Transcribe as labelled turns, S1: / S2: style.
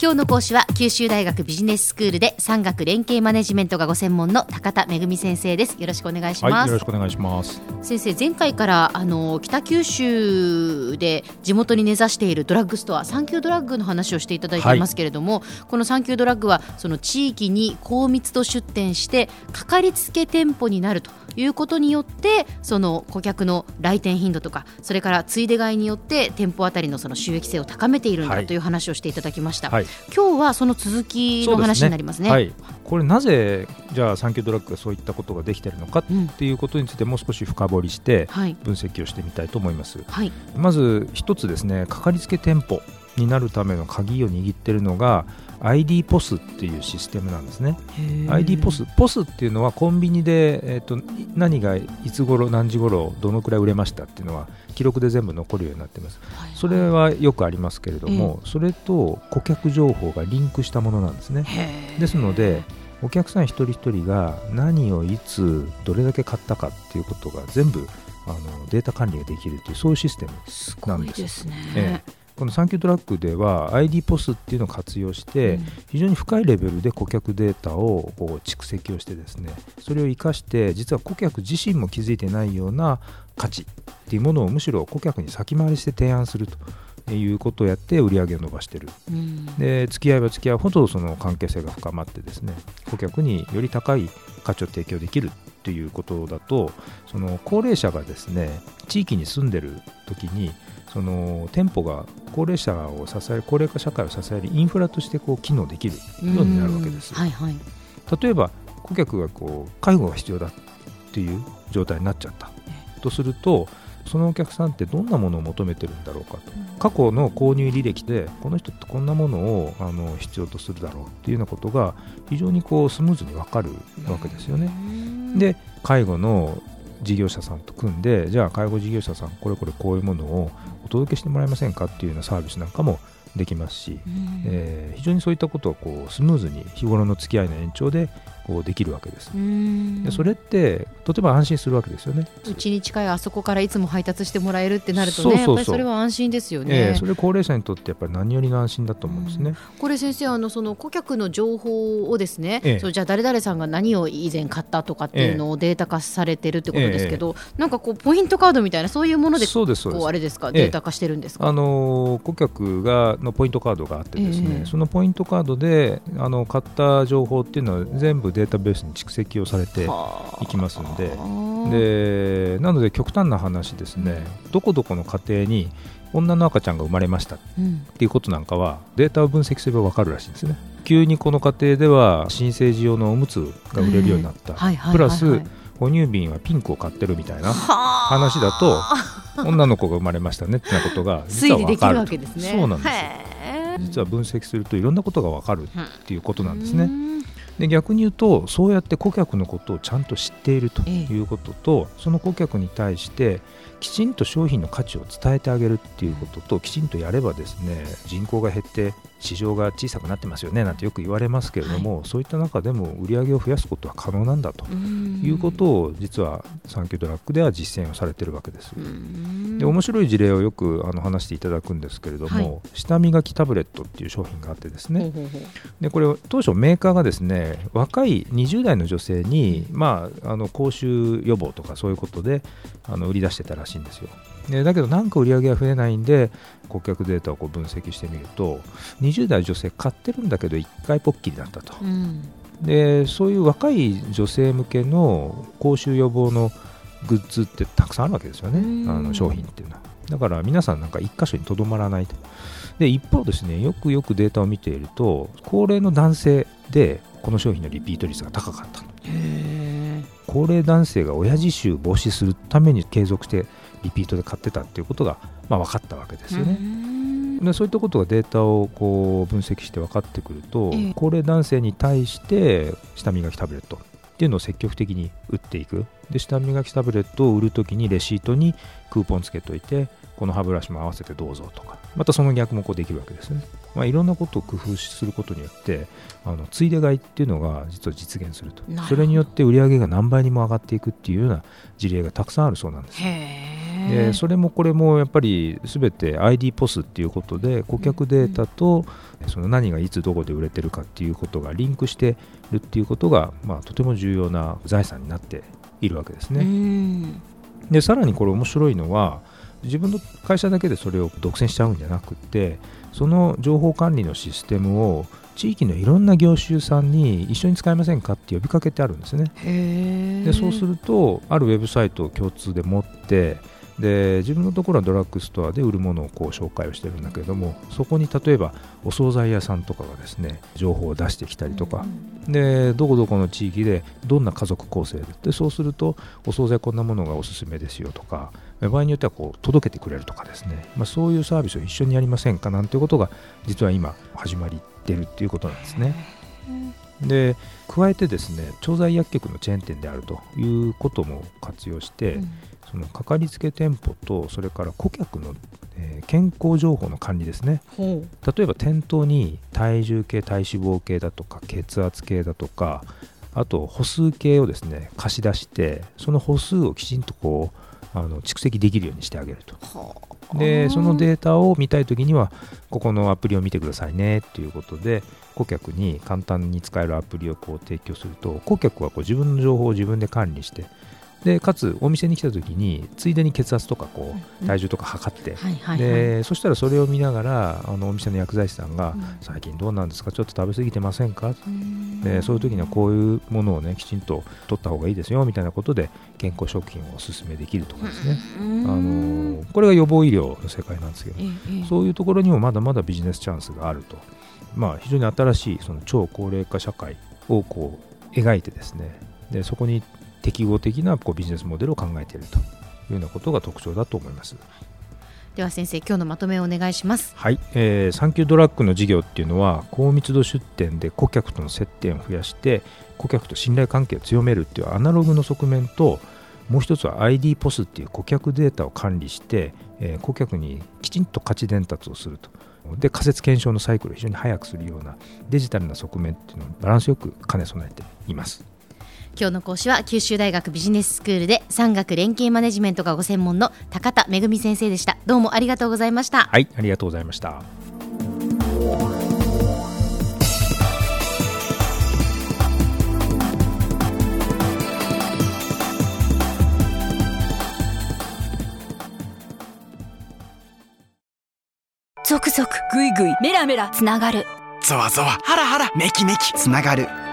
S1: 今日の講師は九州大学ビジネススクールで産学連携マネジメントがご専門の高田恵先生です。よろしくお願いします、
S2: はい、よろしくお願いします。
S1: 先生前回からあの北九州で地元に根ざしているドラッグストアサンキュードラッグの話をしていただいていますけれども、はい、このサンキュードラッグはその地域に高密度出店してかかりつけ店舗になるということによってその顧客の来店頻度とかそれからついで買いによって店舗あたりのその収益性を高めているんだという話をしていただきました、はい、今日はその続きの話になりますね、ね、はい、
S2: これなぜじゃあサンキュードラッグがそういったことができているのかっていうことについてもう少し深掘りして分析をしてみたいと思います、はい、まず一つですねかかりつけ店舗になるための鍵を握っているのが ID ポスっていうシステムなんですね。ID ポスポスっていうのはコンビニで、えーと、何がいつ頃何時頃どのくらい売れましたっていうのは記録で全部残るようになってます、はいはい、それはよくありますけれども、それと顧客情報がリンクしたものなんですね。ですのでお客さん一人一人が何をいつどれだけ買ったかっていうことが全部あのデータ管理ができるというそういうシステムなんです。
S1: すね。え
S2: えこのサンキュートラックでは ID ポスっていうのを活用して、非常に深いレベルで顧客データをこう蓄積をしてですねそれを生かして実は顧客自身も気づいてないような価値っていうものをむしろ顧客に先回りして提案すると。いうことをやって売り上げを伸ばしてる、うん、で付き合いは付き合うほどその関係性が深まってですね顧客により高い価値を提供できるということだとその高齢者がですね地域に住んでる時にその店舗が高齢者を支える高齢化社会を支えるインフラとしてこう機能できるようになるわけです。はいはい、例えば顧客がこう介護が必要だっていう状態になっちゃった。とするとそのお客さんってどんなものを求めてるんだろうかと、過去の購入履歴でこの人ってこんなものをあの必要とするだろうっていうようなことが非常にこうスムーズに分かるわけですよね。で介護の事業者さんと組んでじゃあ介護事業者さんこれこれこういうものをお届けしてもらえませんかっていうようなサービスなんかもできますし、えー、非常にそういったことをこうスムーズに日頃の付き合いの延長でこうできるわけです。でそれってとても安心するわけですよね。
S1: うちに近いあそこからいつも配達してもらえるってなるとねやっぱりそれは安心ですよね、
S2: えー、それ高齢者にとってやっぱり何よりの安心だと思うんですね。
S1: これ先生あのその顧客の情報をですね、えー、そうじゃあ誰々さんが何を以前買ったとかっていうのをデータ化されてるってことですけど、えー、なんかこうポイントカードみたいなそういうものでそうですこうあれですかデータ化してるんですか、
S2: あの顧客がのポイントカードがあってですね、そのポイントカードであの買った情報っていうのは全部データベースに蓄積積をされていきますので。でなので極端な話ですね、どこどこの家庭に女の赤ちゃんが生まれましたっていうことなんかはデータを分析すれば分かるらしいんですね。急にこの家庭では新生児用のおむつが売れるようになった、プラス哺乳瓶はピンクを買ってるみたいな話だと女の子が生まれましたねってなことが実は分かる
S1: ですね。
S2: そうなんですよ。実は分析するといろんなことが分かるっていうことなんですね。で逆に言うとそうやって顧客のことをちゃんと知っているということと、その顧客に対してきちんと商品の価値を伝えてあげるっていうことときちんとやればですね人口が減って市場が小さくなってますよねなんてよく言われますけれども、はい、そういった中でも売り上げを増やすことは可能なんだということを実はサンキュードラッグでは実践をされてるわけです。で面白い事例をよくあの話していただくんですけれども、はい、舌磨きタブレットっていう商品があってですね。でこれ当初メーカーがですね若い20代の女性に、まあ、あの口臭予防とかそういうことであの売り出してたらしいんですよ。でだけどなんか売り上げが増えないんで顧客データをこう分析してみると20代女性買ってるんだけど1回ポッキリだったと、うん、でそういう若い女性向けの口臭予防のグッズってたくさんあるわけですよね、あの商品っていうのは。だから皆さんなんか1箇所にとどまらないと。で一方ですねよくよくデータを見ていると高齢の男性でこの商品のリピート率が高かった高齢男性が親父臭防止するために継続してリピートで買ってたっていうことが、まあ、分かったわけですよね。でそういったことがデータをこう分析して分かってくると、え高齢男性に対して舌磨きタブレットっていうのを積極的に売っていく。で舌磨きタブレットを売るときにレシートにクーポンつけといてこの歯ブラシも合わせてどうぞとか。またその逆もこうできるわけですね、まあ、いろんなことを工夫することによってあのついで買いっていうのが実は実現すると。それによって売り上げが何倍にも上がっていくっていうような事例がたくさんあるそうなんです。でそれもこれもやっぱりすべて ID ポスっていうことで顧客データとその何がいつどこで売れてるかっていうことがリンクしてるっていうことが、まあ、とても重要な財産になっているわけですね。でさらにこれ面白いのは自分の会社だけでそれを独占しちゃうんじゃなくてその情報管理のシステムを地域のいろんな業種さんに一緒に使いませんかって呼びかけてあるんですね。でそうするとあるウェブサイトを共通で持ってで自分のところはドラッグストアで売るものをこう紹介をしてるんだけれどもそこに例えばお惣菜屋さんとかがですね情報を出してきたりとか、うん、でどこどこの地域でどんな家族構成ででそうするとお惣菜こんなものがおすすめですよとか場合によってはこう届けてくれるとかですね、まあ、そういうサービスを一緒にやりませんかなんていうことが実は今始まってるっていうことなんですね。で加えてですね調剤薬局のチェーン店であるということも活用して、うん。そのかかりつけ店舗とそれから顧客の、えー、健康情報の管理ですね。例えば店頭に体重計体脂肪計だとか血圧計だとかあと歩数計をですね貸し出してその歩数をきちんとこうあの蓄積できるようにしてあげるとでそのデータを見たいときにはここのアプリを見てくださいねっていうことで顧客に簡単に使えるアプリをこう提供すると顧客はこう自分の情報を自分で管理してでかつお店に来た時についでに血圧とかこう体重とか測って、でそしたらそれを見ながらあのお店の薬剤師さんが、最近どうなんですか？ちょっと食べ過ぎてませんか？でそういう時にはこういうものをねきちんと取った方がいいですよみたいなことで健康食品をおすすめできるとかですね、あのこれが予防医療の世界なんですけど、そういうところにもまだまだビジネスチャンスがあると、まあ、非常に新しいその超高齢化社会をこう描いてですね。でそこに適合的なこうビジネスモデルを考えているというようなことが特徴だと思います。
S1: では先生今日のまとめをお願いします。
S2: はい、えー、サンキュードラッグの事業っていうのは高密度出店で顧客との接点を増やして顧客と信頼関係を強めるっていうアナログの側面ともう一つは ID ポスっていう顧客データを管理して、えー、顧客にきちんと価値伝達をすると。で仮説検証のサイクルを非常に早くするようなデジタルな側面っていうのをバランスよく兼ね備えています。
S1: 今日の講師は九州大学ビジネススクールで産学連携マネジメントがご専門の高田恵先生でした。どうもありがとうございました。
S2: はいありがとうございました。
S1: 続々ぐいぐいメラメラつながる。
S3: ゾワゾワハラハラメキメキつながる